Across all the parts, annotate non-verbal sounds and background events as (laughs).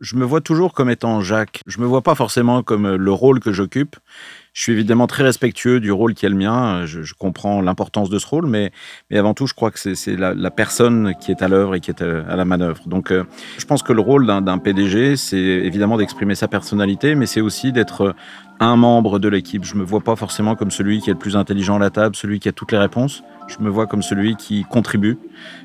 Je me vois toujours comme étant Jacques. Je me vois pas forcément comme le rôle que j'occupe. Je suis évidemment très respectueux du rôle qui est le mien. Je, je comprends l'importance de ce rôle, mais, mais avant tout, je crois que c'est la, personne qui est à l'œuvre et qui est à, la manœuvre. Donc, euh, je pense que le rôle d'un PDG, c'est évidemment d'exprimer sa personnalité, mais c'est aussi d'être un membre de l'équipe. Je me vois pas forcément comme celui qui est le plus intelligent à la table, celui qui a toutes les réponses. Je me vois comme celui qui contribue,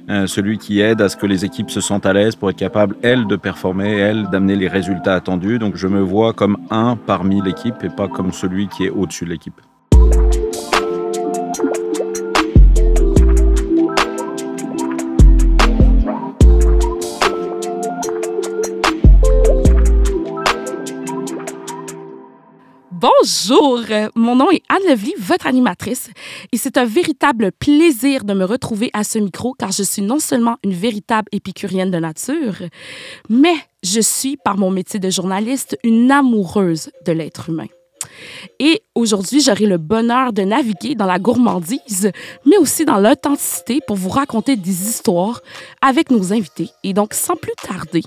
euh, celui qui aide à ce que les équipes se sentent à l'aise pour être capable, elles, de performer, elles, d'amener les résultats attendus. Donc je me vois comme un parmi l'équipe et pas comme celui qui est au-dessus de l'équipe. Bonjour, mon nom est Anne Levely, votre animatrice, et c'est un véritable plaisir de me retrouver à ce micro car je suis non seulement une véritable épicurienne de nature, mais je suis, par mon métier de journaliste, une amoureuse de l'être humain. Et aujourd'hui, j'aurai le bonheur de naviguer dans la gourmandise, mais aussi dans l'authenticité pour vous raconter des histoires avec nos invités. Et donc, sans plus tarder,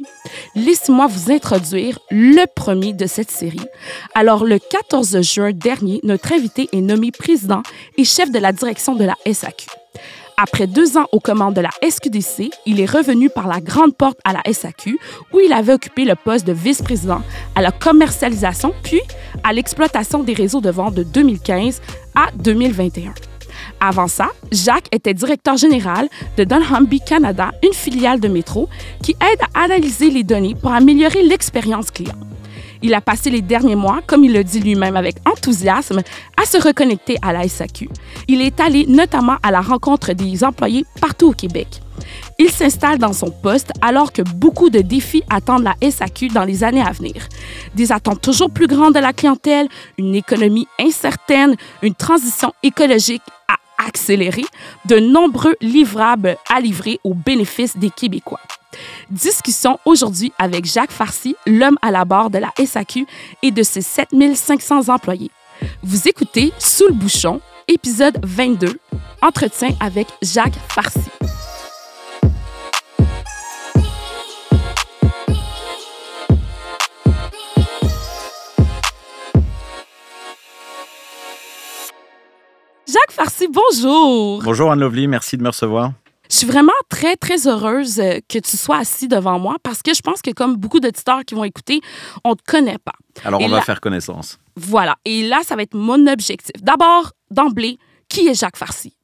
laissez-moi vous introduire le premier de cette série. Alors, le 14 juin dernier, notre invité est nommé président et chef de la direction de la SAQ. Après deux ans aux commandes de la SQDC, il est revenu par la grande porte à la SAQ, où il avait occupé le poste de vice-président à la commercialisation, puis à l'exploitation des réseaux de vente de 2015 à 2021. Avant ça, Jacques était directeur général de Dunnhumby Canada, une filiale de métro qui aide à analyser les données pour améliorer l'expérience client. Il a passé les derniers mois, comme il le dit lui-même avec enthousiasme, à se reconnecter à la SAQ. Il est allé notamment à la rencontre des employés partout au Québec. Il s'installe dans son poste alors que beaucoup de défis attendent la SAQ dans les années à venir. Des attentes toujours plus grandes de la clientèle, une économie incertaine, une transition écologique à accélérer, de nombreux livrables à livrer au bénéfice des Québécois. Discussion aujourd'hui avec Jacques Farcy, l'homme à la barre de la SAQ et de ses 7500 employés. Vous écoutez Sous le bouchon, épisode 22, entretien avec Jacques Farcy. Farcy, bonjour. Bonjour Anne Lovely, merci de me recevoir. Je suis vraiment très, très heureuse euh, que tu sois assis devant moi parce que je pense que comme beaucoup d'auditeurs qui vont écouter, on ne te connaît pas. Alors, on va faire connaissance. Voilà. Et là, ça va être mon objectif. D'abord, d'emblée, qui est Jacques Farcy?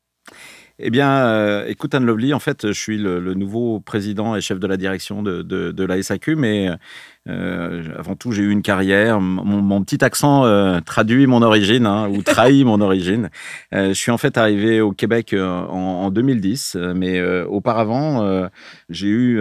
Eh bien, euh, écoute Anne Lovely, en fait, je suis le, nouveau président et chef de la direction de, de, de la SAQ, mais euh, avant tout, j'ai eu une carrière. Mon, petit accent euh, traduit mon origine hein, ou trahit mon origine. Euh, je suis en fait arrivé au Québec en, 2010, mais auparavant, j'ai eu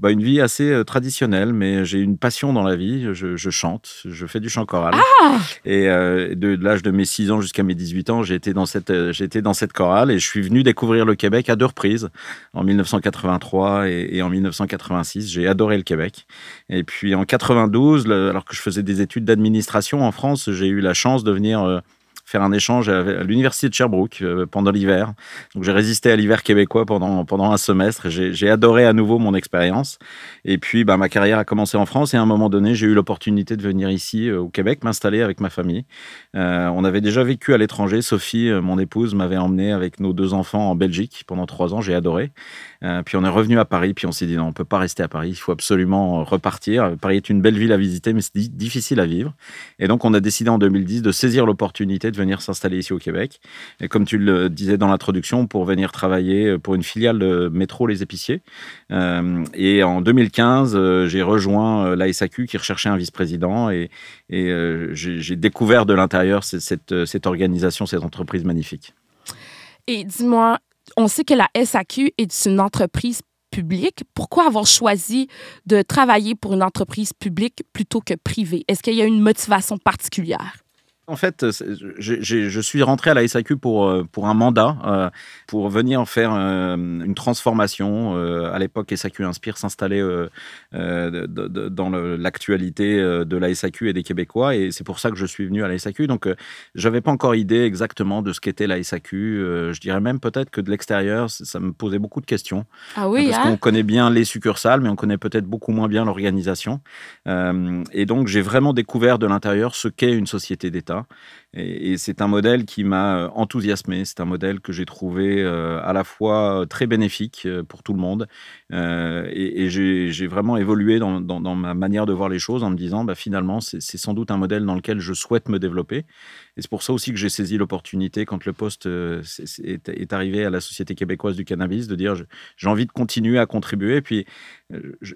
bah, une vie assez traditionnelle, mais j'ai une passion dans la vie. Je, chante, je fais du chant choral. Ah et de, l'âge de mes 6 ans jusqu'à mes 18 ans, j'ai été dans cette, j'étais dans cette chorale et je suis venu découvrir le Québec à deux reprises, en 1983 et, et en 1986. J'ai adoré le Québec. Et puis en 92, alors que je faisais des études d'administration en France, j'ai eu la chance de venir euh, faire un échange à l'université de Sherbrooke euh, pendant l'hiver. Donc j'ai résisté à l'hiver québécois pendant, pendant un semestre. J'ai adoré à nouveau mon expérience. Et puis bah, ma carrière a commencé en France et à un moment donné, j'ai eu l'opportunité de venir ici euh, au Québec, m'installer avec ma famille. On avait déjà vécu à l'étranger. Sophie, mon épouse, m'avait emmené avec nos deux enfants en Belgique pendant trois ans. J'ai adoré. Puis on est revenu à Paris. Puis on s'est dit non, on peut pas rester à Paris. Il faut absolument repartir. Paris est une belle ville à visiter, mais c'est difficile à vivre. Et donc on a décidé en 2010 de saisir l'opportunité de venir s'installer ici au Québec. Et comme tu le disais dans l'introduction, pour venir travailler pour une filiale de Métro Les Épiciers. Euh, et en 2015, euh, j'ai rejoint euh, la SAQ qui recherchait un vice-président et, j'ai découvert de l'intérieur cette organisation, cette entreprise magnifique. Et dis-moi, on sait que la SAQ est une entreprise publique. Pourquoi avoir choisi de travailler pour une entreprise publique plutôt que privée? Est-ce qu'il y a une motivation particulière? En fait, je suis rentré à la SAQ pour, euh, pour un mandat, euh, pour venir faire euh, une transformation. À l'époque, SAQ Inspire s'installait dans l'actualité de la SAQ et des Québécois, et c'est pour ça que je suis venu à la SAQ. Donc, je n'avais pas encore idée exactement de ce qu'était la SAQ. Je dirais même peut-être que de l'extérieur, ça me posait beaucoup de questions. Ah oui, Parce hein? qu'on connaît bien les succursales, mais on connaît peut-être beaucoup moins bien l'organisation. Et donc, j'ai vraiment découvert de l'intérieur ce qu'est une société d'État. Twitter Et, c'est un modèle qui m'a euh, enthousiasmé. C'est un modèle que j'ai trouvé euh, à la fois très bénéfique euh, pour tout le monde. et, j'ai vraiment évolué dans, ma manière de voir les choses en me disant, bah, finalement, c'est sans doute un modèle dans lequel je souhaite me développer. Et c'est pour ça aussi que j'ai saisi l'opportunité quand le poste est, est, arrivé à la Société québécoise du cannabis de dire, j'ai envie de continuer à contribuer. Et puis,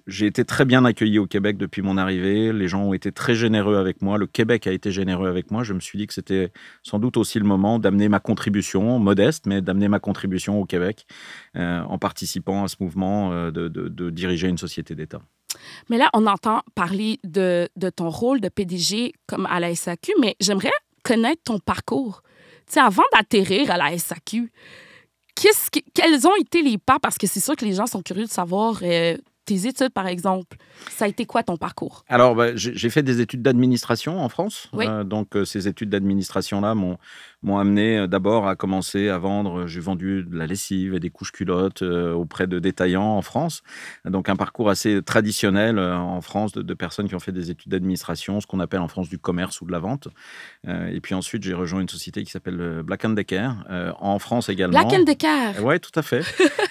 j'ai été très bien accueilli au Québec depuis mon arrivée. Les gens ont été très généreux avec moi. Le Québec a été généreux avec moi. Je me suis dit que c'était sans doute aussi le moment d'amener ma contribution, modeste, mais d'amener ma contribution au Québec euh, en participant à ce mouvement euh, de, diriger une société d'État. Mais là, on entend parler de, ton rôle de PDG comme à la SAQ, mais j'aimerais connaître ton parcours. Tu sais, avant d'atterrir à la SAQ, quels ont été les pas? Parce que c'est sûr que les gens sont curieux de savoir euh, tes études, par exemple, ça a été quoi ton parcours? Alors, bah, j'ai fait des études d'administration en France. Euh, donc, euh, ces études d'administration-là m'ont m'ont amené euh, d'abord à commencer à vendre. J'ai vendu de la lessive et des couches culottes euh, auprès de détaillants en France. Donc un parcours assez traditionnel euh, en France de, personnes qui ont fait des études d'administration, ce qu'on appelle en France du commerce ou de la vente. Et puis ensuite, j'ai rejoint une société qui s'appelle Black Decker en France également. Black Decker. Oui, tout à fait.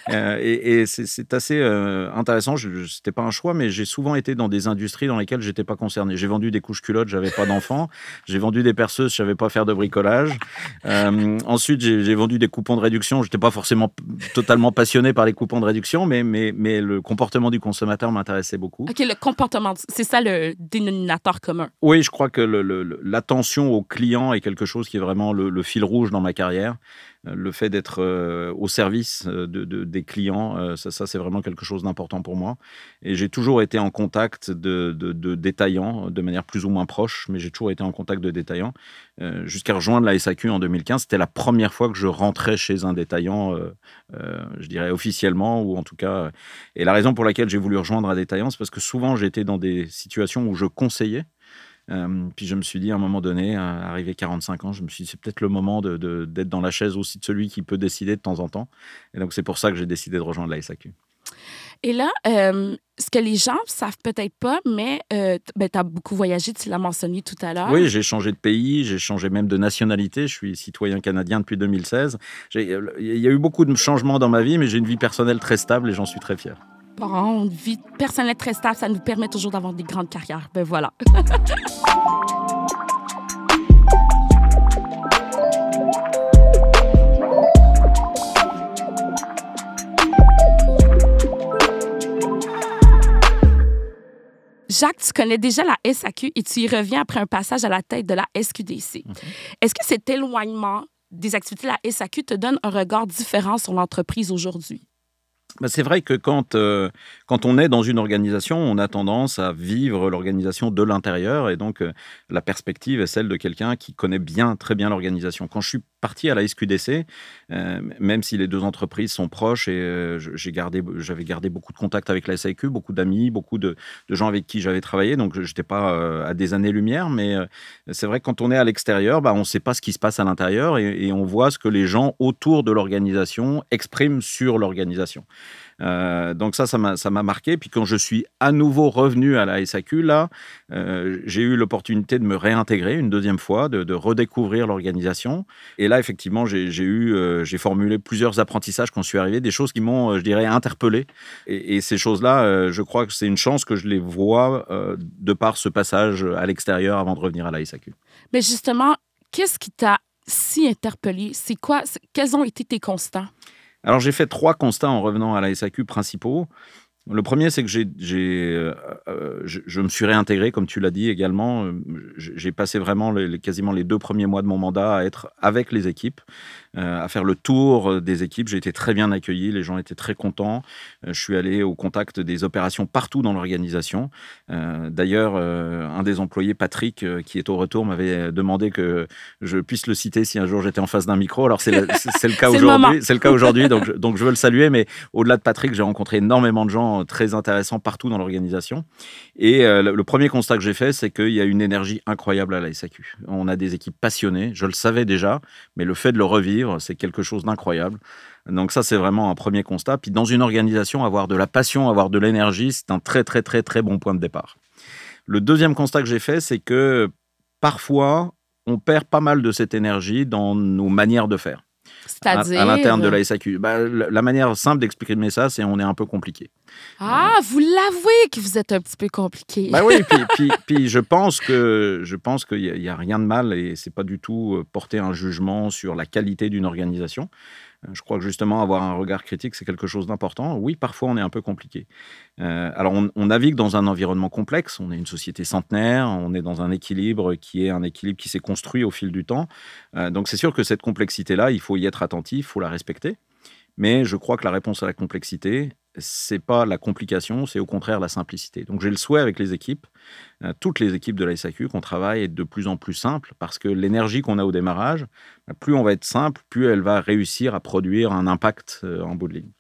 (laughs) et, c'est assez intéressant. Ce n'était pas un choix, mais j'ai souvent été dans des industries dans lesquelles j'étais pas concerné. J'ai vendu des couches culottes, j'avais pas d'enfants. J'ai vendu des perceuses, je savais pas faire de bricolage. Euh, ensuite, j'ai vendu des coupons de réduction. Je n'étais pas forcément totalement passionné par les coupons de réduction, mais, mais, mais le comportement du consommateur m'intéressait beaucoup. OK, le comportement, c'est ça le dénominateur commun. Oui, je crois que l'attention au client est quelque chose qui est vraiment le fil rouge dans ma carrière le fait d'être euh, au service euh, de, des clients, euh, ça, c'est vraiment quelque chose d'important pour moi. Et j'ai toujours été en contact de, détaillants de manière plus ou moins proche, mais j'ai toujours été en contact de détaillants jusqu'à rejoindre la SAQ en 2015. C'était la première fois que je rentrais chez un détaillant, je dirais officiellement, ou en tout cas. Et la raison pour laquelle j'ai voulu rejoindre un détaillant, c'est parce que souvent j'étais dans des situations où je conseillais euh, puis je me suis dit à un moment donné, euh, arrivé 45 ans, je me suis dit c'est peut-être le moment d'être de, dans la chaise aussi de celui qui peut décider de temps en temps. Et donc c'est pour ça que j'ai décidé de rejoindre la SAQ. Et là, euh, ce que les gens savent peut-être pas, mais ben, tu as beaucoup voyagé, tu l'as mentionné tout à l'heure. Oui, j'ai changé de pays, j'ai changé même de nationalité. Je suis citoyen canadien depuis 2016. Il y a eu beaucoup de changements dans ma vie, mais j'ai une vie personnelle très stable et j'en suis très fier une vie personnelle très stable, ça nous permet toujours d'avoir des grandes carrières. Ben voilà. (laughs) Jacques, tu connais déjà la SAQ et tu y reviens après un passage à la tête de la SQDC. Mhm. Est-ce que cet éloignement des activités de la SAQ te donne un regard différent sur l'entreprise aujourd'hui? C'est vrai que quand, euh, quand on est dans une organisation, on a tendance à vivre l'organisation de l'intérieur et donc euh, la perspective est celle de quelqu'un qui connaît bien, très bien l'organisation. Quand je suis parti à la SQDC, euh, même si les deux entreprises sont proches et j'ai gardé, j'avais gardé beaucoup de contacts avec la SAQ, beaucoup d'amis, beaucoup de, gens avec qui j'avais travaillé, donc je n'étais pas à des années-lumière, mais c'est vrai que quand on est à l'extérieur, bah, on ne sait pas ce qui se passe à l'intérieur et on voit ce que les gens autour de l'organisation expriment sur l'organisation. Euh, donc ça, ça m'a marqué. Puis quand je suis à nouveau revenu à la SAQ, là, euh, j'ai eu l'opportunité de me réintégrer une deuxième fois, de, redécouvrir l'organisation. Et là, effectivement, euh, j'ai formulé plusieurs apprentissages quand je suis arrivé, des choses qui m'ont, je dirais, interpellé. Et, ces choses-là, je crois que c'est une chance que je les vois de par ce passage à l'extérieur avant de revenir à la SAQ. Mais justement, qu'est-ce qui t'a si interpellé? C'est quoi? Quels ont été tes constants? Alors j'ai fait trois constats en revenant à la SAQ principaux. Le premier, c'est que j'ai, euh, euh, je, me suis réintégré, comme tu l'as dit également. J'ai passé vraiment quasiment les deux premiers mois de mon mandat à être avec les équipes. À faire le tour des équipes. J'ai été très bien accueilli, les gens étaient très contents. je suis allé au contact des opérations partout dans l'organisation. D'ailleurs, un des employés, Patrick, qui est au retour, m'avait demandé que je puisse le citer si un jour j'étais en face d'un micro. Alors c'est le, (laughs) le, cas aujourd'hui, c'est le cas aujourd'hui, donc, donc je veux le saluer. Mais au-delà de Patrick, j'ai rencontré énormément de gens très intéressants partout dans l'organisation. Et le premier constat que j'ai fait, c'est qu'il y a une énergie incroyable à la SAQ. On a des équipes passionnées, je le savais déjà, mais le fait de le revivre, c'est quelque chose d'incroyable. Donc ça, c'est vraiment un premier constat. Puis dans une organisation, avoir de la passion, avoir de l'énergie, c'est un très très très très bon point de départ. Le deuxième constat que j'ai fait, c'est que parfois, on perd pas mal de cette énergie dans nos manières de faire. C'est-à-dire? À, l'interne de la SAQ. Bah, la manière simple d'exprimer ça, c'est on est un peu compliqué. Ah, vous l'avouez que vous êtes un petit peu compliqué. Bah oui, (laughs) puis, puis, je pense que je pense qu'il n'y a, a, rien de mal et c'est pas du tout euh, porter un jugement sur la qualité d'une organisation. Je crois que justement, avoir un regard critique, c'est quelque chose d'important. Oui, parfois, on est un peu compliqué. Euh, alors, on, navigue dans un environnement complexe. On est une société centenaire. On est dans un équilibre qui est un équilibre qui s'est construit au fil du temps. Euh, donc, c'est sûr que cette complexité-là, il faut y être attentif, il faut la respecter. Mais je crois que la réponse à la complexité, c'est pas la complication, c'est au contraire la simplicité. Donc j'ai le souhait avec les équipes, euh, toutes les équipes de la SAQ, qu'on travaille de plus en plus simple parce que l'énergie qu'on a au démarrage, bah, plus on va être simple, plus elle va réussir à produire un impact euh, en bout de ligne.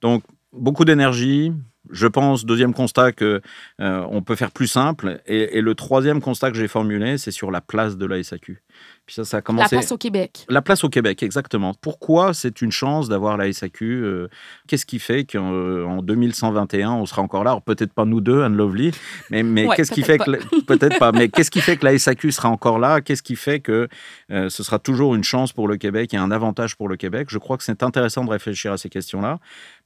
Donc beaucoup d'énergie, je pense, deuxième constat, que euh, peut faire plus simple. Et, le troisième constat que j'ai formulé, c'est sur la place de la SAQ. Puis ça, ça a commencé... La place au Québec. La place au Québec, exactement. Pourquoi c'est une chance d'avoir la SAQ euh, Qu'est-ce qui fait qu'en 2121, on sera encore là? Alors peut-être pas nous deux, Anne Lovely, mais, mais (laughs) qu'est-ce qui fait que peut-être pas. Mais qu'est-ce qui fait que la SAQ sera encore là? Qu'est-ce qui fait que euh, ce sera toujours une chance pour le Québec et un avantage pour le Québec? Je crois que c'est intéressant de réfléchir à ces questions-là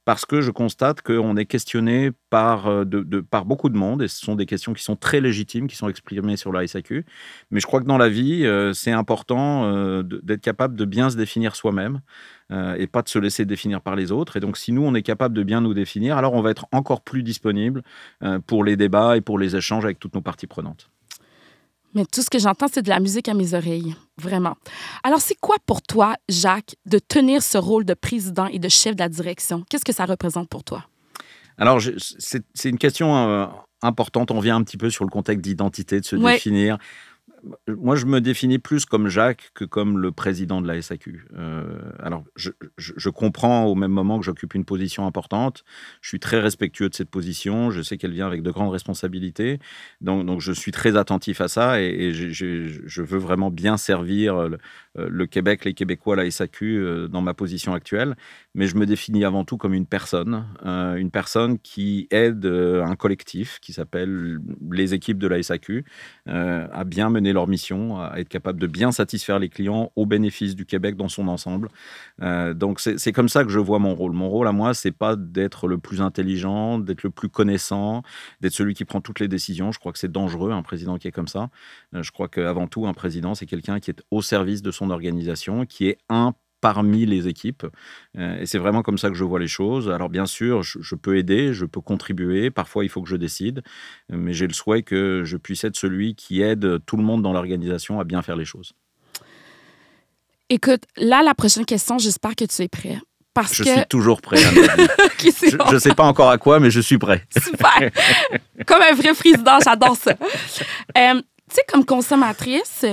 parce que je constate qu'on est questionné par, euh, par beaucoup de monde, et ce sont des questions qui sont très légitimes, qui sont exprimées sur la SAQ. Mais je crois que dans la vie, euh, c'est important euh, d'être capable de bien se définir soi-même et pas de se laisser définir par les autres. Et donc, si nous, on est capable de bien nous définir, alors on va être encore plus disponible pour les débats et pour les échanges avec toutes nos parties prenantes. Mais tout ce que j'entends, c'est de la musique à mes oreilles, vraiment. Alors, c'est quoi pour toi, Jacques, de tenir ce rôle de président et de chef de la direction? Qu'est-ce que ça représente pour toi? Alors, c'est une question euh, importante. On vient un petit peu sur le contexte d'identité, de se définir moi, je me définis plus comme Jacques que comme le président de la SAQ. Euh, alors, je, comprends au même moment que j'occupe une position importante. Je suis très respectueux de cette position. Je sais qu'elle vient avec de grandes responsabilités. Donc, je suis très attentif à ça et, je, veux vraiment bien servir le, Québec, les Québécois, la SAQ euh, dans ma position actuelle. Mais je me définis avant tout comme une personne, euh, une personne qui aide un collectif qui s'appelle les équipes de la SAQ à bien mener leur mission, à être capable de bien satisfaire les clients au bénéfice du Québec dans son ensemble. Euh, donc c'est comme ça que je vois mon rôle. Mon rôle à moi, c'est pas d'être le plus intelligent, d'être le plus connaissant, d'être celui qui prend toutes les décisions. Je crois que c'est dangereux un président qui est comme ça. Euh, je crois qu'avant tout, un président, c'est quelqu'un qui est au service de son organisation, qui est un parmi les équipes. Euh, et c'est vraiment comme ça que je vois les choses. Alors bien sûr, je, peux aider, je peux contribuer, parfois il faut que je décide, mais j'ai le souhait que je puisse être celui qui aide tout le monde dans l'organisation à bien faire les choses. Écoute, là, la prochaine question, j'espère que tu es prêt. Parce je suis toujours prêt. (laughs) je ne sais pas encore à quoi, mais je suis prêt. Super. comme un vrai président, j'adore ça. (laughs) Euh, tu sais, comme consommatrice,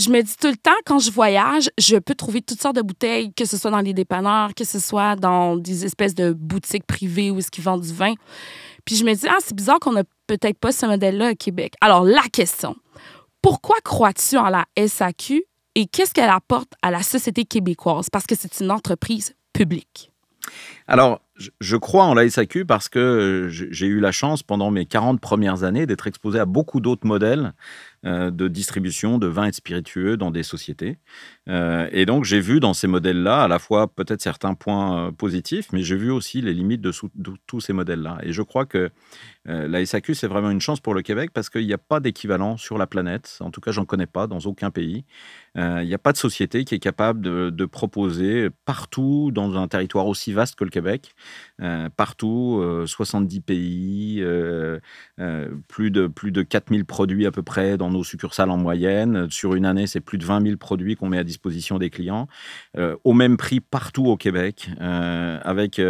je me dis tout le temps, quand je voyage, je peux trouver toutes sortes de bouteilles, que ce soit dans les dépanneurs, que ce soit dans des espèces de boutiques privées où est-ce qu'ils vendent du vin. Puis je me dis, ah, c'est bizarre qu'on n'a peut-être pas ce modèle-là au Québec. Alors, la question, pourquoi crois-tu en la SAQ et qu'est-ce qu'elle apporte à la société québécoise? Parce que c'est une entreprise publique. Alors, je crois en la SAQ parce que j'ai eu la chance pendant mes 40 premières années d'être exposé à beaucoup d'autres modèles euh, de distribution de vins et de spiritueux dans des sociétés. Euh, et donc, j'ai vu dans ces modèles-là à la fois peut-être certains points euh, positifs, mais j'ai vu aussi les limites de, tous ces modèles-là. Et je crois que la SAQ, c'est vraiment une chance pour le Québec parce qu'il n'y a pas d'équivalent sur la planète. En tout cas, j'en connais pas dans aucun pays. Il n'y a pas de société qui est capable de, proposer partout dans un territoire aussi vaste que le Québec partout, 70 pays, plus, de, plus de 4000 produits à peu près dans nos succursales en moyenne. Sur une année, c'est plus de 20 000 produits qu'on met à disposition des clients, au même prix partout au Québec, avec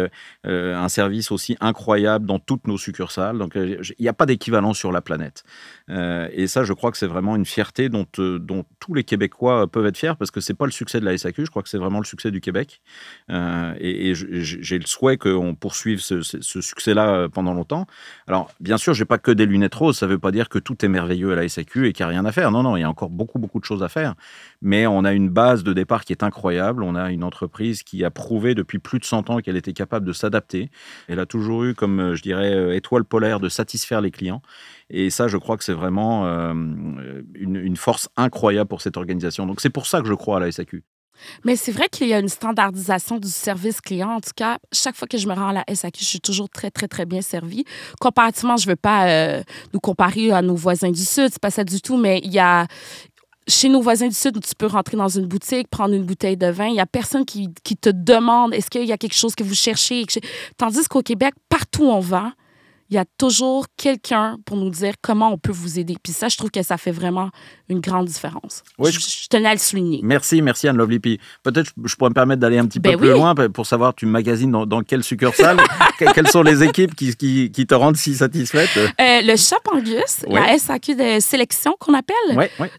un service aussi incroyable dans toutes nos succursales. Donc, il n'y a pas d'équivalent sur la planète. et ça, je crois que c'est vraiment une fierté dont, dont tous les Québécois peuvent être fiers parce que c'est pas le succès de la SAQ, je crois que c'est vraiment le succès du Québec. Euh, et, j'ai le souhait qu'on poursuive ce, succès-là euh, pendant longtemps. Alors, bien sûr, j'ai pas que des lunettes roses, ça veut pas dire que tout est merveilleux à la SAQ et qu'il n'y a rien à faire. Non, non, il y a encore beaucoup, beaucoup de choses à faire. Mais on a une base de départ qui est incroyable. On a une entreprise qui a prouvé depuis plus de 100 ans qu'elle était capable de s'adapter. Elle a toujours eu, comme euh, je dirais, étoile polaire de satisfaire les clients. Et ça, je crois que c'est vraiment une, une force incroyable pour cette organisation. Donc, c'est pour ça que je crois à la SAQ. Mais c'est vrai qu'il y a une standardisation du service client. En tout cas, chaque fois que je me rends à la SAQ, je suis toujours très, très, très bien servie. Comparativement, je ne veux pas euh, nous comparer à nos voisins du Sud, c'est pas ça du tout, mais il y a, chez nos voisins du Sud, tu peux rentrer dans une boutique, prendre une bouteille de vin. Il n'y a personne qui, qui te demande est-ce qu'il y a quelque chose que vous cherchez. Tandis qu'au Québec, partout où on va, il y a toujours quelqu'un pour nous dire comment on peut vous aider. Puis ça, je trouve que ça fait vraiment une grande différence. Oui, je, tenais à le souligner. Merci, merci Anne Lovely. Puis peut-être je pourrais me permettre d'aller un petit peu ben plus loin pour savoir, tu magasines dans, dans quelle succursale? (laughs) Quelles sont les équipes qui, qui, qui, te rendent si satisfaite? Euh, Le Shop Angus, la SAQ de sélection qu'on appelle.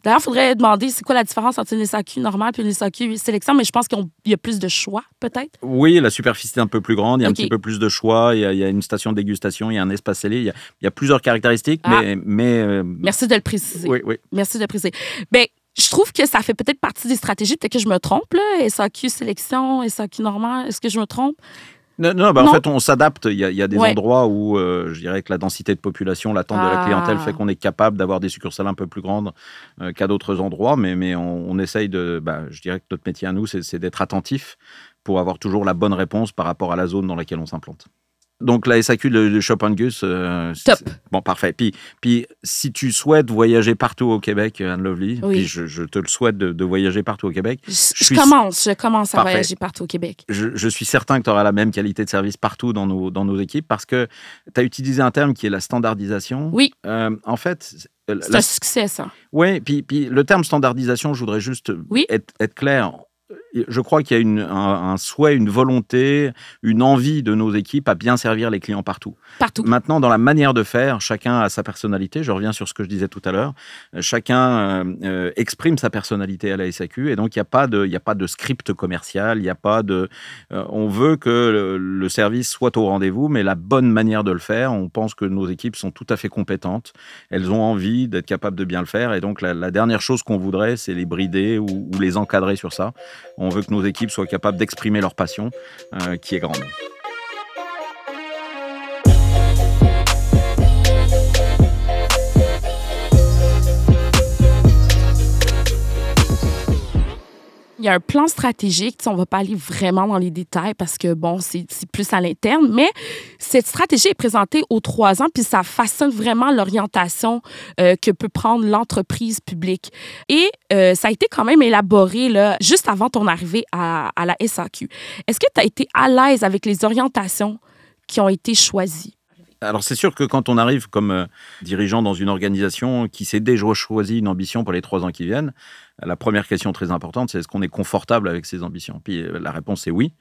D'ailleurs, il faudrait demander c'est quoi la différence entre une SAQ normale et une SAQ sélection, mais je pense qu'il y a plus de choix, peut-être. Oui, la superficie est un peu plus grande, il y a un petit peu plus de choix, il y a, il y a une station de dégustation, il y a un espace il y a, il y a plusieurs caractéristiques, ah. mais... mais euh, Merci de le préciser. Oui, oui. Merci de le préciser. Ben, je trouve que ça fait peut-être partie des stratégies. Peut-être que je me trompe, là. SAQ sélection, SAQ normal. Est-ce que je me trompe? Non, non, ben, en fait, on s'adapte. Il, y a, des endroits où euh, je dirais que la densité de population, l'attente de la clientèle fait ah. qu'on est capable d'avoir des succursales un peu plus grandes euh, qu'à d'autres endroits. Mais, mais on, essaye de. Bah, je dirais que notre métier à nous, c'est d'être attentif pour avoir toujours la bonne réponse par rapport à la zone dans laquelle on s'implante. Donc la SAQ de, Shop Gus. Euh, Top. Bon, parfait. Puis, puis si tu souhaites voyager partout au Québec, Anne Lovely, puis je, te le souhaite de, voyager partout au Québec. Je, commence, je commence à voyager partout au Québec. Je, suis certain que tu auras la même qualité de service partout dans nos, dans nos équipes parce que tu as utilisé un terme qui est la standardisation. Oui. Euh, en fait, c'est un succès, ça. Oui, puis, puis le terme standardisation, je voudrais juste être, être, clair je crois qu'il y a une, un, souhait, une volonté, une envie de nos équipes à bien servir les clients partout. Partout. Maintenant, dans la manière de faire, chacun a sa personnalité. Je reviens sur ce que je disais tout à l'heure. Chacun euh, euh, exprime sa personnalité à la SAQ et donc il n'y a pas de, il a pas de script commercial. Il n'y a pas de. Euh, on veut que le, service soit au rendez-vous, mais la bonne manière de le faire, on pense que nos équipes sont tout à fait compétentes. Elles ont envie d'être capables de bien le faire et donc la, dernière chose qu'on voudrait, c'est les brider ou, ou les encadrer sur ça. On veut que nos équipes soient capables d'exprimer leur passion, euh, qui est grande. Il y a un plan stratégique. On ne va pas aller vraiment dans les détails parce que, bon, c'est plus à l'interne, mais cette stratégie est présentée aux trois ans, puis ça façonne vraiment l'orientation euh, que peut prendre l'entreprise publique. Et euh, ça a été quand même élaboré là, juste avant ton arrivée à, la SAQ. Est-ce que tu as été à l'aise avec les orientations qui ont été choisies? Alors c'est sûr que quand on arrive comme euh, dirigeant dans une organisation qui s'est déjà choisi une ambition pour les trois ans qui viennent, la première question très importante, c'est est-ce qu'on est confortable avec ses ambitions? Puis euh, la réponse est oui.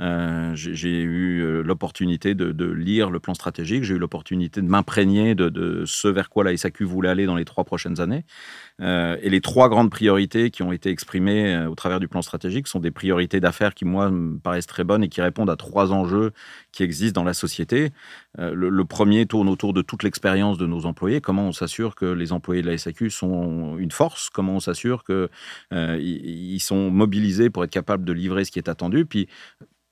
Euh, j'ai eu euh, l'opportunité de, lire le plan stratégique, j'ai eu l'opportunité de m'imprégner de, ce vers quoi la SAQ voulait aller dans les trois prochaines années. et les trois grandes priorités qui ont été exprimées au travers du plan stratégique sont des priorités d'affaires qui, moi, me paraissent très bonnes et qui répondent à trois enjeux qui existent dans la société. Le, le, premier tourne autour de toute l'expérience de nos employés. Comment on s'assure que les employés de la SAQ sont une force? Comment on s'assure que euh, ils sont mobilisés pour être capables de livrer ce qui est attendu. Puis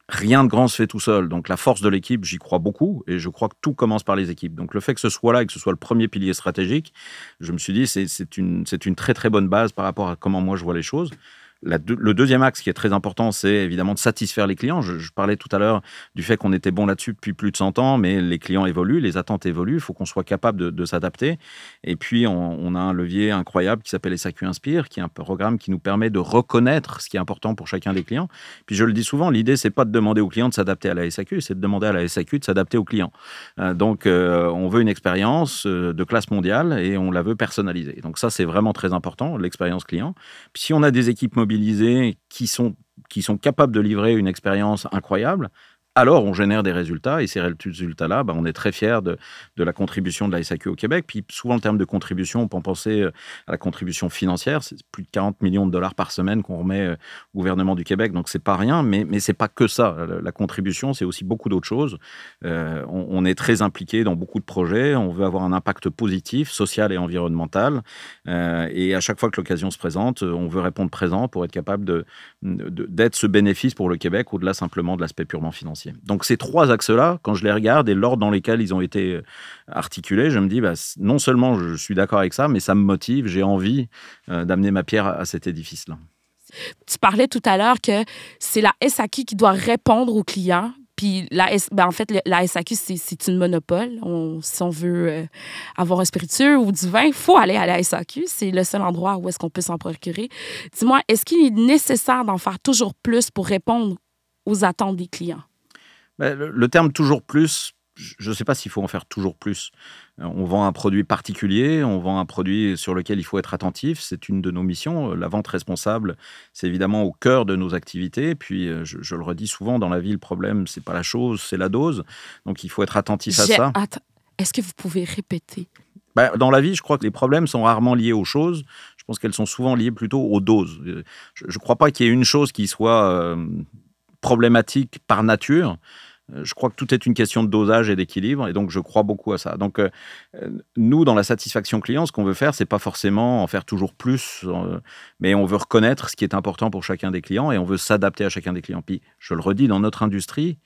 rien de grand se fait tout seul. Donc la force de l'équipe, j'y crois beaucoup et je crois que tout commence par les équipes. Donc le fait que ce soit là et que ce soit le premier pilier stratégique, je me suis dit c'est une, une très très bonne base par rapport à comment moi je vois les choses. Le deuxième axe qui est très important, c'est évidemment de satisfaire les clients. Je, parlais tout à l'heure du fait qu'on était bon là-dessus depuis plus de 100 ans, mais les clients évoluent, les attentes évoluent, il faut qu'on soit capable de, s'adapter. Et puis, on, a un levier incroyable qui s'appelle SAQ Inspire, qui est un programme qui nous permet de reconnaître ce qui est important pour chacun des clients. Puis, je le dis souvent, l'idée, c'est pas de demander aux clients de s'adapter à la SAQ, c'est de demander à la SAQ de s'adapter aux clients. Euh, donc, euh, on veut une expérience euh, de classe mondiale et on la veut personnaliser. Donc, ça, c'est vraiment très important, l'expérience client. Puis, si on a des équipes mobiles, qui sont, qui sont capables de livrer une expérience incroyable, alors on génère des résultats et ces résultats-là, ben, on est très fiers de, la contribution de la SAQ au Québec. Puis souvent, en termes de contribution, on peut penser euh, à la contribution financière. C'est plus de 40 millions de dollars par semaine qu'on remet euh, au gouvernement du Québec, donc c'est pas rien, mais, mais c'est pas que ça. La contribution, c'est aussi beaucoup d'autres choses. Euh, on, est très impliqué dans beaucoup de projets. On veut avoir un impact positif, social et environnemental. et à chaque fois que l'occasion se présente, on veut répondre présent pour être capable d'être ce bénéfice pour le Québec au-delà simplement de l'aspect purement financier. Donc ces trois axes-là, quand je les regarde et l'ordre dans lesquels ils ont été euh, articulés, je me dis, bah, non seulement je suis d'accord avec ça, mais ça me motive, j'ai envie euh, d'amener ma pierre à cet édifice-là. Tu parlais tout à l'heure que c'est la SAQ qui doit répondre aux clients. Puis la ben en fait, la SAQ, c'est une monopole. On, si on veut euh, avoir un spiritueux ou du vin, il faut aller à la SAQ. C'est le seul endroit où est-ce qu'on peut s'en procurer. Dis-moi, est-ce qu'il est nécessaire d'en faire toujours plus pour répondre aux attentes des clients? Le, terme toujours plus, je ne sais pas s'il faut en faire toujours plus. Euh, on vend un produit particulier, on vend un produit sur lequel il faut être attentif. C'est une de nos missions. La vente responsable, c'est évidemment au cœur de nos activités. Puis, euh, je, le redis souvent, dans la vie, le problème, c'est pas la chose, c'est la dose. Donc, il faut être attentif à ça. Est-ce que vous pouvez répéter? Ben, Dans la vie, je crois que les problèmes sont rarement liés aux choses. Je pense qu'elles sont souvent liées plutôt aux doses. Euh, je ne crois pas qu'il y ait une chose qui soit problématique par nature. Euh, je crois que tout est une question de dosage et d'équilibre, et donc je crois beaucoup à ça. Donc, euh, euh, nous, dans la satisfaction client, ce qu'on veut faire, c'est pas forcément en faire toujours plus, mais on veut reconnaître ce qui est important pour chacun des clients et on veut s'adapter à chacun des clients. Puis, je le redis, dans notre industrie,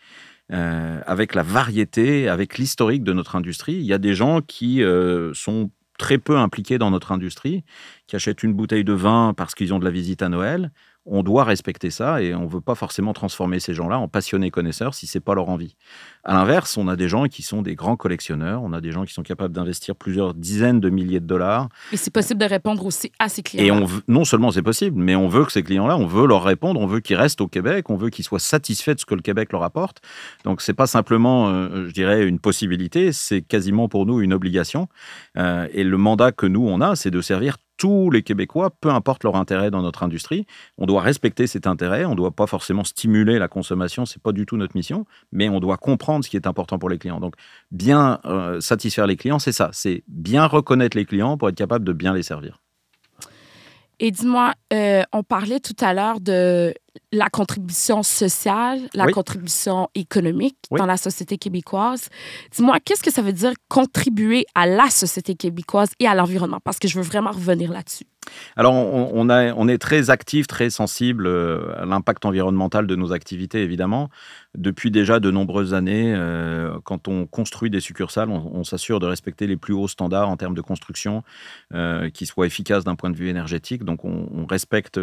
avec la variété, avec l'historique de notre industrie, il y a des gens qui sont très peu impliqués dans notre industrie, qui achètent une bouteille de vin parce qu'ils ont de la visite à Noël, on doit respecter ça et on ne veut pas forcément transformer ces gens-là en passionnés connaisseurs si ce n'est pas leur envie. À l'inverse, on a des gens qui sont des grands collectionneurs, on a des gens qui sont capables d'investir plusieurs dizaines de milliers de dollars. Et c'est possible de répondre aussi à ces clients. Et on non seulement c'est possible, mais on veut que ces clients-là, on veut leur répondre, on veut qu'ils restent au Québec, on veut qu'ils soient satisfaits de ce que le Québec leur apporte. Donc c'est pas simplement, euh, je dirais, une possibilité, c'est quasiment pour nous une obligation. Euh, et le mandat que nous on a, c'est de servir tous les Québécois, peu importe leur intérêt dans notre industrie. On doit respecter cet intérêt, on ne doit pas forcément stimuler la consommation, c'est pas du tout notre mission, mais on doit comprendre ce qui est important pour les clients. Donc, bien euh, satisfaire les clients, c'est ça, c'est bien reconnaître les clients pour être capable de bien les servir. Et dis-moi, euh, on parlait tout à l'heure de la contribution sociale, la contribution économique dans la société québécoise. Dis-moi, qu'est-ce que ça veut dire contribuer à la société québécoise et à l'environnement? Parce que je veux vraiment revenir là-dessus. Alors, on, est très actif, très sensible euh, à l'impact environnemental de nos activités, évidemment. Depuis déjà de nombreuses années, euh, quand on construit des succursales, on, s'assure de respecter les plus hauts standards en termes de construction, euh, qui soient efficaces d'un point de vue énergétique. Donc, on, respecte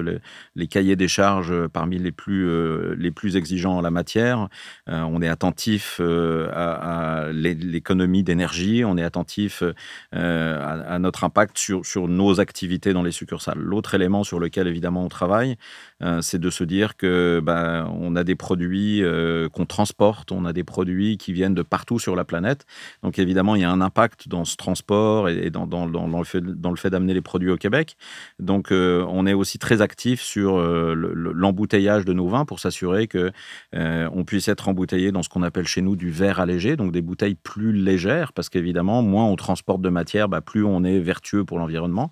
les cahiers des charges parmi les plus, les plus exigeants en la matière. on est attentif à, l'économie d'énergie, on est attentif à, notre impact sur, sur nos activités dans les L'autre élément sur lequel évidemment on travaille, euh, c'est de se dire que ben, on a des produits euh, qu'on transporte, on a des produits qui viennent de partout sur la planète. Donc évidemment, il y a un impact dans ce transport et dans, dans, dans, le fait, dans le fait d'amener les produits au Québec. Donc euh, on est aussi très actif sur l'embouteillage de nos vins pour s'assurer que on puisse être embouteillé dans ce qu'on appelle chez nous du verre allégé, donc des bouteilles plus légères, parce qu'évidemment, moins on transporte de matière, bah, plus on est vertueux pour l'environnement.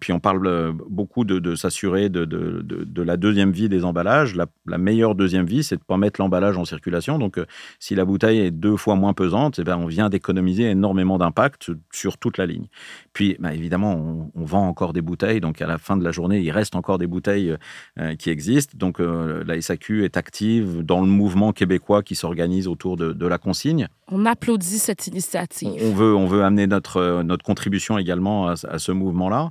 Puis on parle beaucoup de, de s'assurer de, de, de la deuxième vie des emballages. La, meilleure deuxième vie, c'est de ne pas mettre l'emballage en circulation. Donc, euh, si la bouteille est deux fois moins pesante, eh ben, on vient d'économiser énormément d'impact sur toute la ligne. Puis, bah, évidemment, on, vend encore des bouteilles. Donc, à la fin de la journée, il reste encore des bouteilles euh, qui existent. Donc, euh, la SAQ est active dans le mouvement québécois qui s'organise autour de, la consigne. On applaudit cette initiative. On veut, on veut amener notre, notre contribution également à, ce mouvement-là.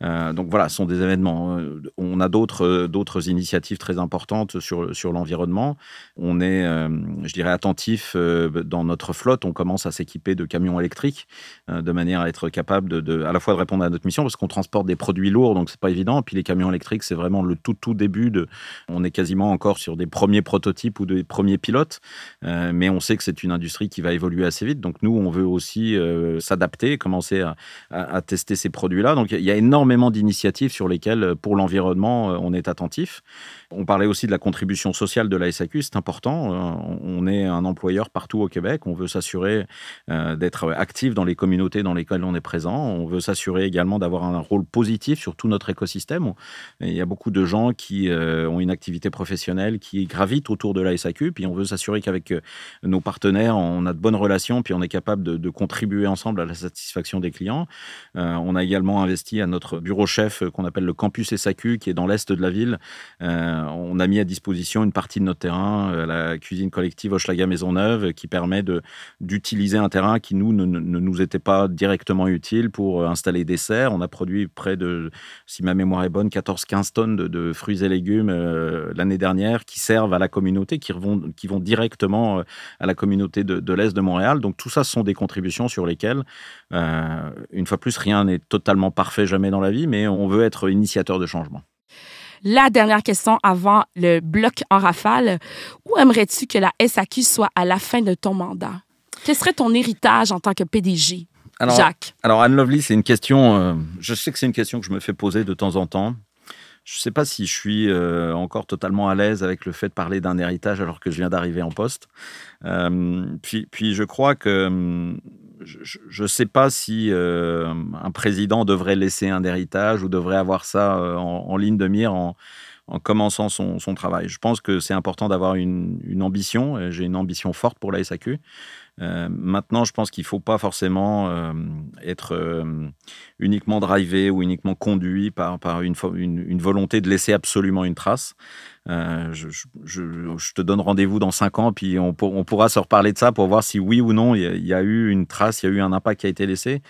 donc voilà, ce sont des événements. On a d'autres d'autres initiatives très importantes sur, sur l'environnement. On est, je dirais, attentif dans notre flotte. On commence à s'équiper de camions électriques de manière à être capable de, à la fois de répondre à notre mission parce qu'on transporte des produits lourds, donc c'est pas évident. Puis les camions électriques, c'est vraiment le tout tout début de. On est quasiment encore sur des premiers prototypes ou des premiers pilotes, mais on sait que c'est une industrie qui va évoluer assez vite. Donc nous, on veut aussi s'adapter, commencer à, tester ces produits-là. Donc il y a énormément d'initiatives sur lesquelles, pour l'environnement, on est attentif. On parlait aussi de la contribution sociale de la SAQ, c'est important. Euh, on est un employeur partout au Québec. On veut s'assurer euh, d'être actif dans les communautés dans lesquelles on est présent. On veut s'assurer également d'avoir un rôle positif sur tout notre écosystème. Il y a beaucoup de gens qui euh, ont une activité professionnelle qui gravite autour de la SAQ. Puis on veut s'assurer qu'avec nos partenaires, on a de bonnes relations, puis on est capable de, contribuer ensemble à la satisfaction des clients. on a également investi à notre bureau chef qu'on appelle le campus SAQ, qui est dans l'est de la ville. On a mis à disposition une partie de notre terrain, euh, la cuisine collective Hochelaga Maisonneuve, qui permet d'utiliser un terrain qui, nous, ne, nous était pas directement utile pour installer des serres. On a produit près de, si ma mémoire est bonne, 14-15 tonnes de, fruits et légumes euh, l'année dernière qui servent à la communauté, qui vont, directement à la communauté de, l'Est de Montréal. Donc tout ça, sont des contributions sur lesquelles, une fois plus, rien n'est totalement parfait jamais dans la vie, mais on veut être initiateur de changement. La dernière question avant le bloc en rafale. Où aimerais-tu que la SAQ soit à la fin de ton mandat? Quel serait ton héritage en tant que PDG? Jacques. Alors, Anne Lovely, c'est une question, euh, je sais que c'est une question que je me fais poser de temps en temps. Je ne sais pas si je suis euh, encore totalement à l'aise avec le fait de parler d'un héritage alors que je viens d'arriver en poste. Euh, puis, puis, je crois que hum, je ne sais pas si euh, un président devrait laisser un héritage ou devrait avoir ça euh, en, ligne de mire en, commençant son, travail. Je pense que c'est important d'avoir une, une, ambition. J'ai une ambition forte pour la SAQ. Euh, maintenant, je pense qu'il ne faut pas forcément être uniquement drivé ou uniquement conduit par, une, volonté de laisser absolument une trace. Je, je, te donne rendez-vous dans cinq ans, puis on, pourra se reparler de ça pour voir si oui ou non il y, a eu une trace, il y a eu un impact qui a été laissé.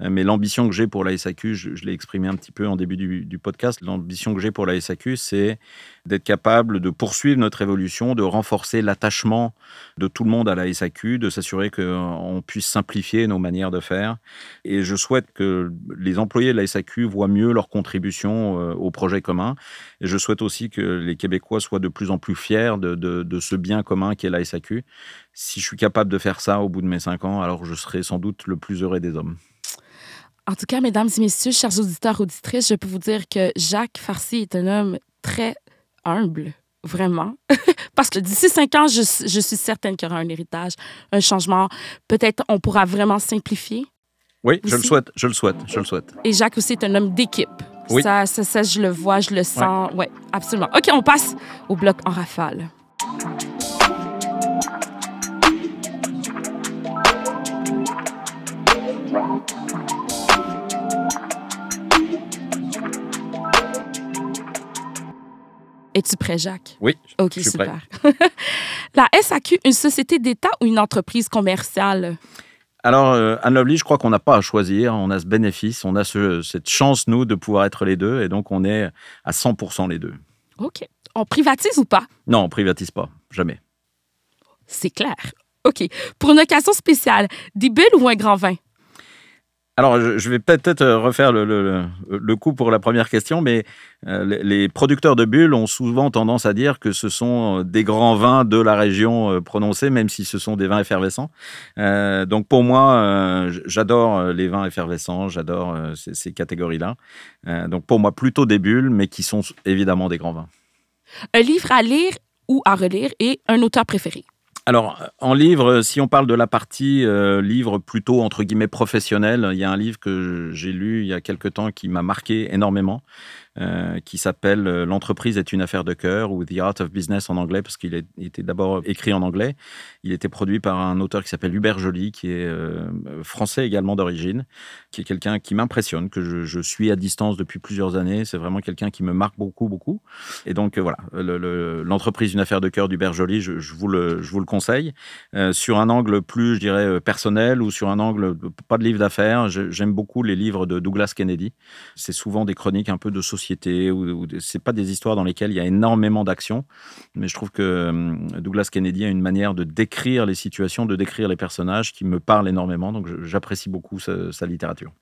Mais l'ambition que j'ai pour la SAQ, je, l'ai exprimé un petit peu en début du, podcast, l'ambition que j'ai pour la SAQ, c'est d'être capable de poursuivre notre évolution, de renforcer l'attachement de tout le monde à la SAQ, de s'assurer qu'on puisse simplifier nos manières de faire. Et je souhaite que les employés de la SAQ voient mieux leur contribution euh, au projet commun. Et je souhaite aussi que les Québécois soient de plus en plus fiers de, de ce bien commun qu'est la SAQ. Si je suis capable de faire ça au bout de mes cinq ans, alors je serai sans doute le plus heureux des hommes. En tout cas, mesdames et messieurs, chers auditeurs, auditrices, je peux vous dire que Jacques Farcy est un homme très humble, vraiment. (laughs) Parce que d'ici cinq ans, je, je suis certaine qu'il y aura un héritage, un changement. Peut-être on pourra vraiment simplifier. Oui, je le souhaite, je le souhaite, je le souhaite. Et Jacques aussi est un homme d'équipe. Oui. Ça, ça, ça, je le vois, je le sens. Oui, ouais, absolument. OK, on passe au bloc en rafale. Es-tu prêt, Jacques? Oui. OK, super. (laughs) la SAQ, une société d'État ou une entreprise commerciale? Alors, euh, Anne Lovely, je crois qu'on n'a pas à choisir. On a ce bénéfice, on a cette chance, nous, de pouvoir être les deux. Et donc, on est à 100% les deux. OK. On privatise ou pas? Non, on privatise pas. Jamais. C'est clair. OK. Pour une occasion spéciale, des bulles ou un grand vin? Alors, je vais peut-être euh, refaire le, coup pour la première question, mais euh, les producteurs de bulles ont souvent tendance à dire que ce sont euh, des grands vins de la région prononcés, même si ce sont des vins effervescents. donc, pour moi, j'adore les vins effervescents, j'adore ces, ces catégories-là. donc, pour moi, plutôt des bulles, mais qui sont évidemment des grands vins. Un livre à lire ou à relire et un auteur préféré alors, en livre, si on parle de la partie euh, livre plutôt entre guillemets professionnel, il y a un livre que j'ai lu il y a quelque temps qui m'a marqué énormément. euh, qui s'appelle L'entreprise est une affaire de cœur ou The Art of Business en anglais, parce qu'il était d'abord écrit en anglais. Il était produit par un auteur qui s'appelle Hubert Joly, qui est français également d'origine, qui est quelqu'un qui m'impressionne, que je, suis à distance depuis plusieurs années. C'est vraiment quelqu'un qui me marque beaucoup, beaucoup. Et donc voilà, l'entreprise une affaire de cœur d'Hubert Joly, je, vous le, je vous le conseille. sur un angle plus, je dirais, personnel ou sur un angle, pas de livre d'affaires, j'aime beaucoup les livres de Douglas Kennedy. C'est souvent des chroniques un peu de société, ou, c'est pas des histoires dans lesquelles il y a énormément d'action, mais je trouve que Douglas Kennedy a une manière de décrire les situations, de décrire les personnages qui me parle énormément, donc j'apprécie beaucoup sa, littérature.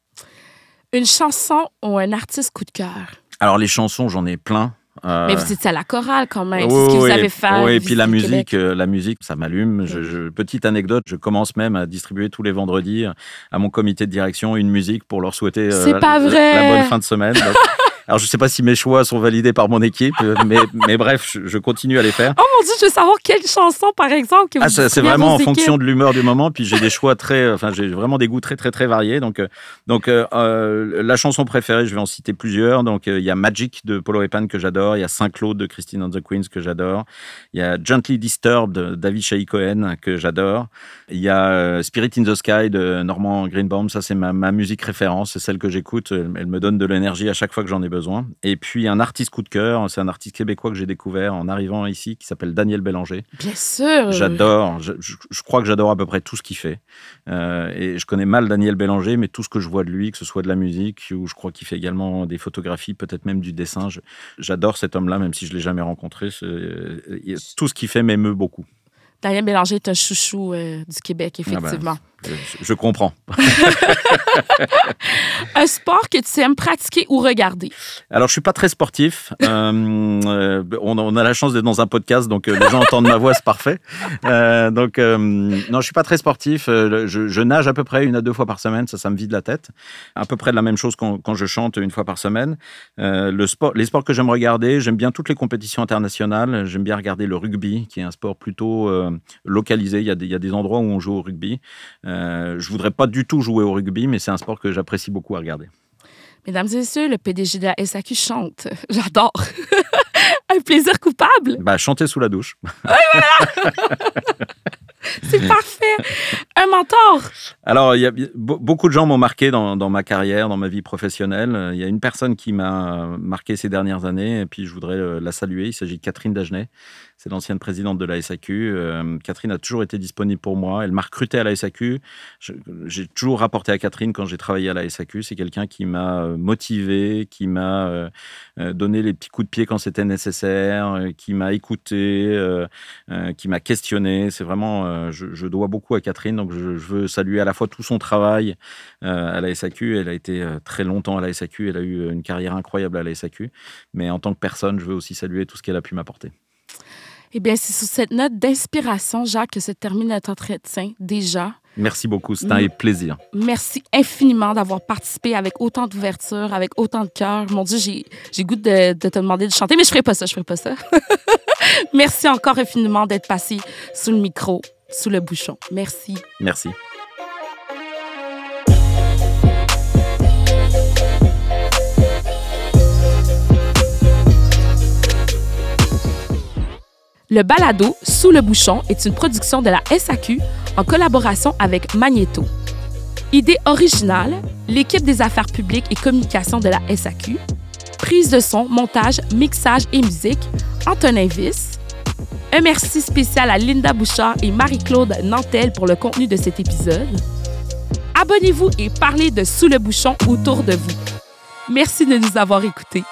Une chanson ou un artiste coup de cœur? Alors les chansons, j'en ai plein. Euh, mais vous étiez à la chorale quand même, c'est ce que vous avez fait. Oui, et puis la musique, euh, la musique, ça m'allume. petite anecdote, je commence même à distribuer tous les vendredis à mon comité de direction une musique pour leur souhaiter euh, la, bonne fin de semaine. (laughs) Alors, je ne sais pas si mes choix sont validés par mon équipe, euh, mais, (laughs) mais bref, je, continue à les faire. Oh mon Dieu, je veux savoir quelle chanson, par exemple, que vous ah, C'est vraiment en fonction de l'humeur du moment. Puis j'ai des choix très. Enfin, j'ai vraiment des goûts très, très, très variés. Donc, euh, donc euh, la chanson préférée, je vais en citer plusieurs. Donc, il y a Magic de Polo Epan que j'adore. Il y a Saint-Claude de Christine and the Queens que j'adore. Il y a Gently Disturbed de David Shai Cohen que j'adore. Il y a Spirit in the Sky de Norman Greenbaum. Ça, c'est ma, ma musique référence. C'est celle que j'écoute. Elle me donne de l'énergie à chaque fois que j'en ai besoin. Et puis un artiste coup de cœur, c'est un artiste québécois que j'ai découvert en arrivant ici, qui s'appelle Daniel Bélanger. Bien sûr. J'adore, je, crois que j'adore à peu près tout ce qu'il fait. Euh, et je connais mal Daniel Bélanger, mais tout ce que je vois de lui, que ce soit de la musique, ou je crois qu'il fait également des photographies, peut-être même du dessin. J'adore cet homme-là, même si je l'ai jamais rencontré. Tout ce qu'il fait m'émeut beaucoup. Daniel Bélanger est un chouchou euh, du Québec, ah ben, effectivement. Je, comprends. (laughs) un sport que tu aimes pratiquer ou regarder? Alors, je suis pas très sportif. Euh, euh, on, a la chance d'être dans un podcast, donc euh, les gens entendent ma voix, c'est parfait. donc, non, je suis pas très sportif. Je, nage à peu près une à deux fois par semaine, ça, ça me vide la tête. À peu près de la même chose quand, quand je chante une fois par semaine. le sport, les sports que j'aime regarder, j'aime bien toutes les compétitions internationales. J'aime bien regarder le rugby, qui est un sport plutôt localisé. Il y, a des, il y a des endroits où on joue au rugby. Euh, je voudrais pas du tout jouer au rugby, mais c'est un sport que j'apprécie beaucoup à regarder. Mesdames et messieurs, le PDG de la SAQ chante. (laughs) J'adore. (laughs) un plaisir coupable. Bah, chanter sous la douche. (laughs) (laughs) C'est parfait. Un mentor. Alors, il y a, beaucoup de gens m'ont marqué dans, dans, ma carrière, dans ma vie professionnelle. Il y a une personne qui m'a marqué ces dernières années, et puis je voudrais euh, la saluer. Il s'agit de Catherine Dagenet. C'est l'ancienne présidente de la SAQ. Euh, Catherine a toujours été disponible pour moi. Elle m'a recruté à la SAQ. J'ai toujours rapporté à Catherine quand j'ai travaillé à la SAQ. C'est quelqu'un qui m'a euh, motivé, qui m'a donné les petits coups de pied quand c'était nécessaire, qui m'a écouté, qui m'a questionné. C'est vraiment euh, je, dois beaucoup à Catherine, donc je, veux saluer à la fois tout son travail euh, à la SAQ. Elle a été euh, très longtemps à la SAQ, elle a eu une carrière incroyable à la SAQ. Mais en tant que personne, je veux aussi saluer tout ce qu'elle a pu m'apporter. Eh bien, c'est sur cette note d'inspiration, Jacques, que se termine notre entretien déjà. Merci beaucoup, c'est un plaisir. Merci infiniment d'avoir participé avec autant d'ouverture, avec autant de cœur. Mon Dieu, j'ai goût de, de, te demander de chanter, mais je ferai pas ça, je ferai pas ça. (laughs) Merci encore infiniment d'être passé sous le micro sous le bouchon. Merci. Merci. Le balado Sous le bouchon est une production de la SAQ en collaboration avec Magneto. Idée originale, l'équipe des affaires publiques et communication de la SAQ. Prise de son, montage, mixage et musique, Antonin Viss. Un merci spécial à Linda Bouchard et Marie-Claude Nantel pour le contenu de cet épisode. Abonnez-vous et parlez de Sous le bouchon autour de vous. Merci de nous avoir écoutés.